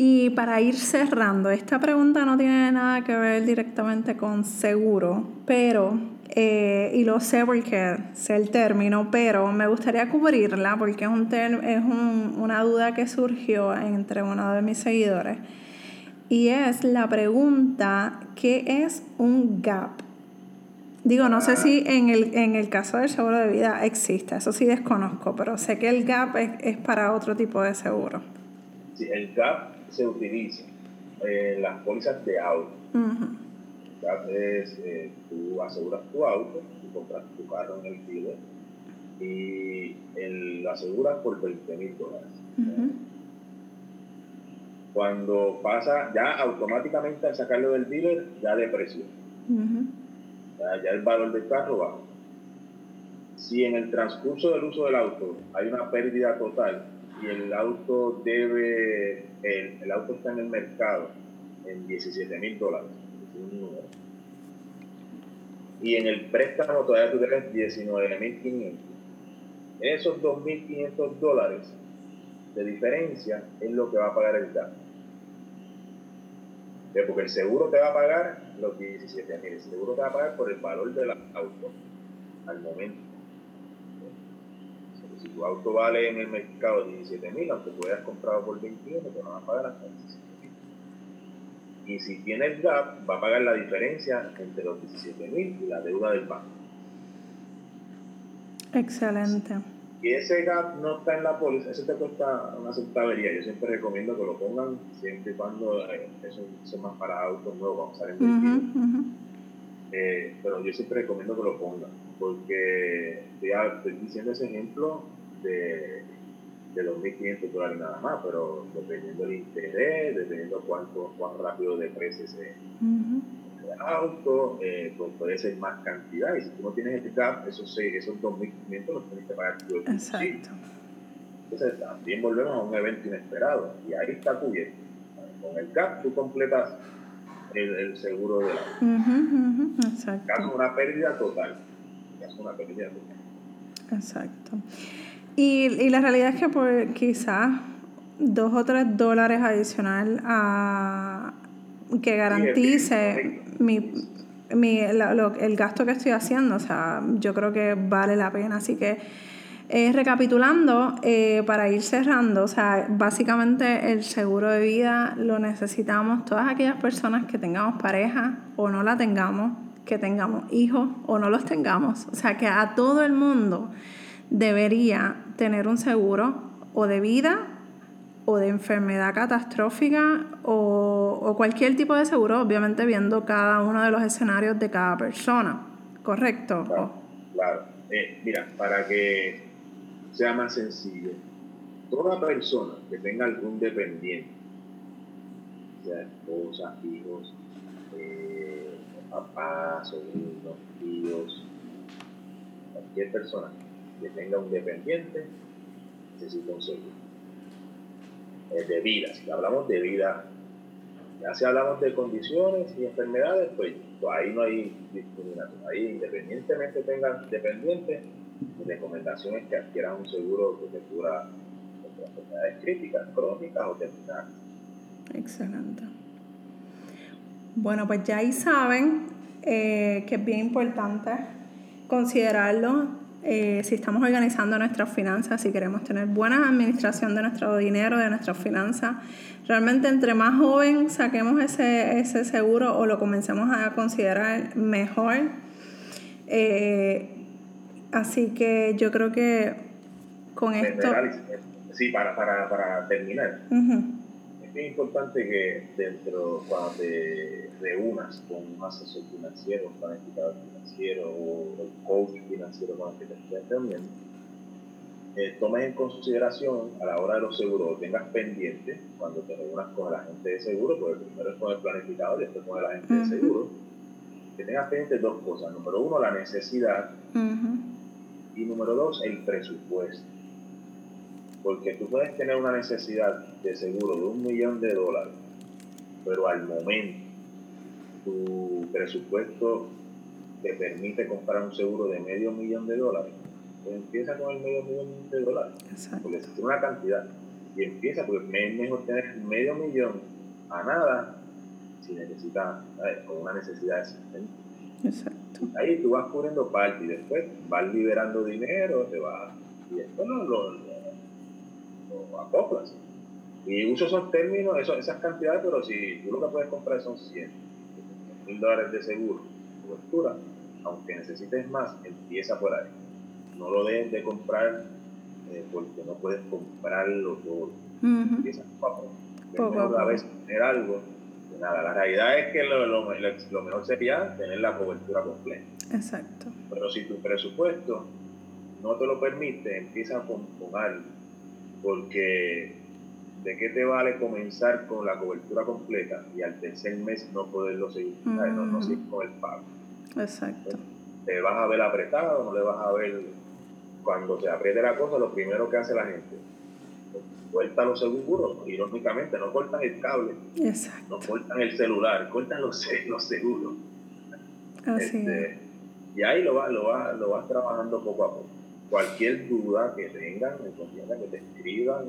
Y para ir cerrando, esta pregunta no tiene nada que ver directamente con seguro, pero, eh, y lo sé porque sé el término, pero me gustaría cubrirla porque es, un es un, una duda que surgió entre uno de mis seguidores. Y es la pregunta, ¿qué es un GAP? Digo, no sé si en el, en el caso del seguro de vida existe, eso sí desconozco, pero sé que el GAP es, es para otro tipo de seguro. Sí, el GAP se utiliza en las pólizas de auto. Entonces, eh, tú aseguras tu auto, tú compras tu carro en el dealer y el, lo aseguras por 20 mil dólares. Cuando pasa, ya automáticamente al sacarlo del dealer, ya depreció. ya, ya el valor del carro baja. Si en el transcurso del uso del auto hay una pérdida total, y el auto debe, el, el auto está en el mercado en 17 mil dólares, y en el préstamo todavía tú debes 19 mil 500. Esos 2.500 dólares de diferencia es lo que va a pagar el GAP. Porque el seguro te va a pagar los 17 mil, el seguro te va a pagar por el valor del auto al momento si tu auto vale en el mercado 17 mil, aunque tú hayas comprado por 21, te van a pagar hasta 17 mil. Y si tiene el gap, va a pagar la diferencia entre los 17 mil y la deuda del banco. Excelente. Y ese gap no está en la póliza, eso te cuesta una centavería. Yo siempre recomiendo que lo pongan siempre y cuando eh, eso, es más para autos nuevos, vamos a salir eh, pero yo siempre recomiendo que lo pongan porque ya estoy diciendo ese ejemplo de, de los 1.500 dólares nada más, pero dependiendo del interés, dependiendo cuánto, cuán rápido deprecie ese el auto, eh, pues puede ser más cantidad. Y si tú no tienes este gap, esos, esos 2.500 los tienes que pagar tú. Exacto. Entonces también volvemos a un evento inesperado y ahí está cubierto. Con el CAP tú completas el, seguro de la Exacto. Caso una pérdida total. Una pérdida total. Exacto. Y, y la realidad es que por quizás dos o tres dólares adicional a que garantice mi, mi, el gasto que estoy haciendo. O sea, yo creo que vale la pena. Así que eh, recapitulando, eh, para ir cerrando, o sea, básicamente el seguro de vida lo necesitamos todas aquellas personas que tengamos pareja o no la tengamos, que tengamos hijos o no los tengamos. O sea, que a todo el mundo debería tener un seguro o de vida o de enfermedad catastrófica o, cualquier tipo de seguro, obviamente viendo cada uno de los escenarios de cada persona. ¿Correcto? Claro, eh, mira, para que sea más sencillo. Toda persona que tenga algún dependiente, sea esposa, hijos, eh, papás, sobrinos, tíos, cualquier persona que tenga un dependiente, necesita un seguro. de vida, si hablamos de vida, ya si hablamos de condiciones y enfermedades, pues, pues ahí no hay discriminación. Ahí independientemente tengan dependientes, mi recomendación es que adquieran un seguro que te cura enfermedades críticas, crónicas o terminales. Excelente. Bueno, pues ya ahí saben eh, que es bien importante considerarlo eh, si estamos organizando nuestras finanzas, si queremos tener buena administración de nuestro dinero, de nuestras finanzas. Realmente entre más joven saquemos ese, ese seguro o lo comencemos a considerar mejor. Eh, Así que yo creo que con esto... Sí, para, para, para terminar. Es bien importante que dentro, cuando te reúnas con un asesor financiero, un planificador financiero o el coach financiero con el que te estés reuniendo, eh, tomes en consideración a la hora de los seguros, tengas pendiente cuando te reúnas con la gente de seguro, porque primero es con el planificador y después con la gente de seguro, que tengas pendiente dos cosas. Número uno, la necesidad. Y número dos, el presupuesto. Porque tú puedes tener una necesidad de seguro de un millón de dólares, pero al momento tu presupuesto te permite comprar un seguro de medio millón de dólares, pues empieza con el medio millón de dólares. Porque es una cantidad. Y empieza, porque es mejor tener medio millón a nada si necesitas, con una necesidad existente. Exacto. Ahí tú vas cubriendo parte y después vas liberando dinero, te vas, y después lo, lo, acoplas. Y uso esos términos, esas cantidades, pero si tú lo que puedes comprar son 100 mil dólares de seguro, cobertura, aunque necesites más, empieza por ahí. No lo dejes de comprar eh, porque no puedes comprarlo todo. Empieza poco a vez tener algo nada, la realidad es que lo, lo, lo, mejor sería tener la cobertura completa. Exacto. Pero si tu presupuesto no te lo permite, empieza con, con algo. Porque ¿de qué te vale comenzar con la cobertura completa y al tercer mes no poderlo seguir, no, no seguir con el pago? Exacto. Te vas a ver apretado, no le vas a ver. Cuando se apriete la cosa, lo primero que hace la gente cortan los seguros, irónicamente, no cortan el cable, no cortan el celular, cortan los, los seguros. Este, y ahí lo vas, lo, va, lo vas trabajando poco a poco. Cualquier duda que tengan, me conviene que te escriban,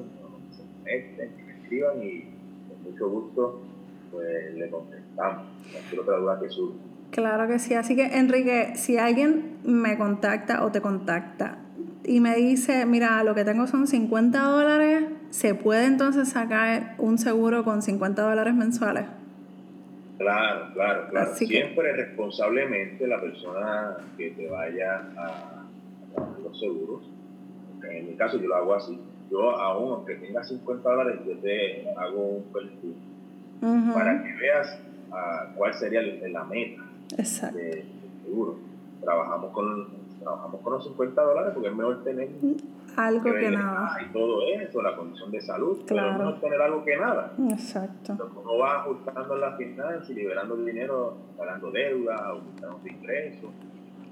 se conecten, que me escriban y con mucho gusto pues le contestamos. Cualquier otra duda que surja. Claro que sí. Así que, Enrique, si alguien me contacta o te contacta y me dice, mira, lo que tengo son 50 dólares, ¿se puede entonces sacar un seguro con 50 dólares mensuales? Claro, claro, claro. Siempre responsablemente la persona que te vaya a los seguros, en mi caso yo lo hago así, yo aún aunque tenga 50 dólares, yo te hago un perfil para que veas uh, cuál sería la meta Exacto. De, seguro. Trabajamos con trabajamos con los 50 dólares porque es mejor tener algo que, nada. Y todo eso, la condición de salud, claro. pero es mejor tener algo que nada. Exacto. Entonces uno va ajustando las finanzas y liberando dinero, pagando deuda, aumentando ingresos.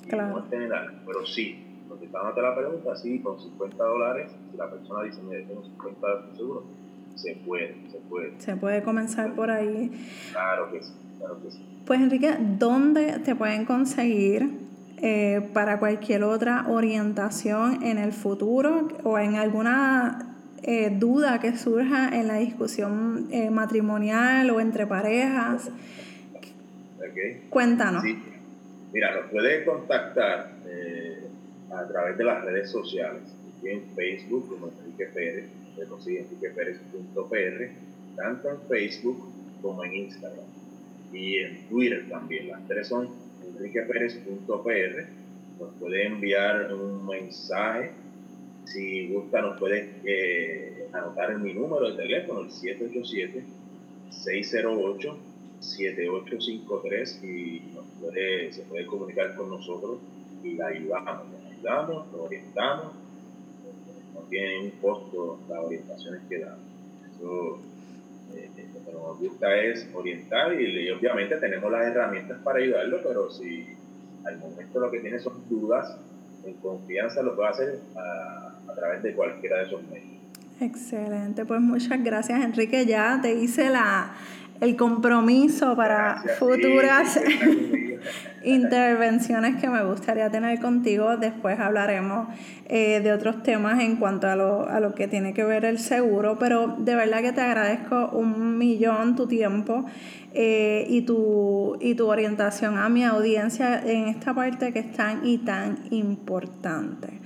Claro. tener algo. Pero sí, contestándote la pregunta, sí, con 50 dólares, si la persona dice, mire, tengo 50 dólares seguro, se puede, se puede. Se puede comenzar por ahí. Claro que sí, claro que sí. Pues Enrique, ¿dónde te pueden conseguir eh, para cualquier otra orientación en el futuro o en alguna eh, duda que surja en la discusión eh, matrimonial o entre parejas? Cuéntanos. Mira, nos puede contactar a través de las redes sociales, en Facebook como Enrique Pérez, de consigue enriquepérez.pr, tanto en Facebook como en Instagram y en Twitter también. Las tres son enriquepérez.pr. Nos puede enviar un mensaje. Si gusta, nos puede eh, anotar en mi número de teléfono, el 787-608-7853 y nos puede, se puede comunicar con nosotros y la ayudamos ayudamos, lo orientamos, no tiene un costo las orientaciones que damos. Eso, eh, lo que nos gusta es orientar y, obviamente tenemos las herramientas para ayudarlo, pero si al momento lo que tiene son dudas, en confianza lo puede hacer a, a través de cualquiera de esos medios. Excelente, pues muchas gracias Enrique, ya te hice la, el compromiso para futuras intervenciones que me gustaría tener contigo. Después hablaremos eh, de otros temas en cuanto a lo, a lo que tiene que ver el seguro, pero de verdad que te agradezco un millón tu tiempo eh, y, tu, y tu orientación a mi audiencia en esta parte que es tan y tan importante.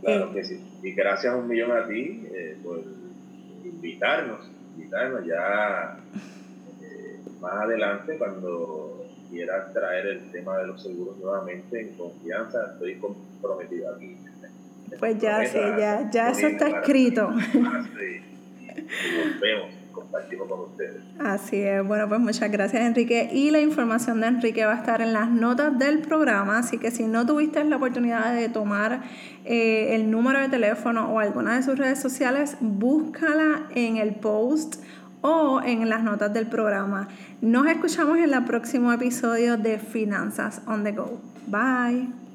Claro eh, que sí. Y gracias un millón a ti por invitarnos, invitarnos ya más adelante cuando quieras traer el tema de los seguros nuevamente en confianza, estoy comprometido aquí. Pues ya, sí, ya, ya eso está escrito. nos vemos, compartimos con ustedes. Así es, bueno, pues muchas gracias Enrique. Y la información de Enrique va a estar en las notas del programa, así que si no tuviste la oportunidad de tomar eh, el número de teléfono o alguna de sus redes sociales, búscala en el post o en las notas del programa. Nos escuchamos en el próximo episodio de Finanzas on the Go. Bye.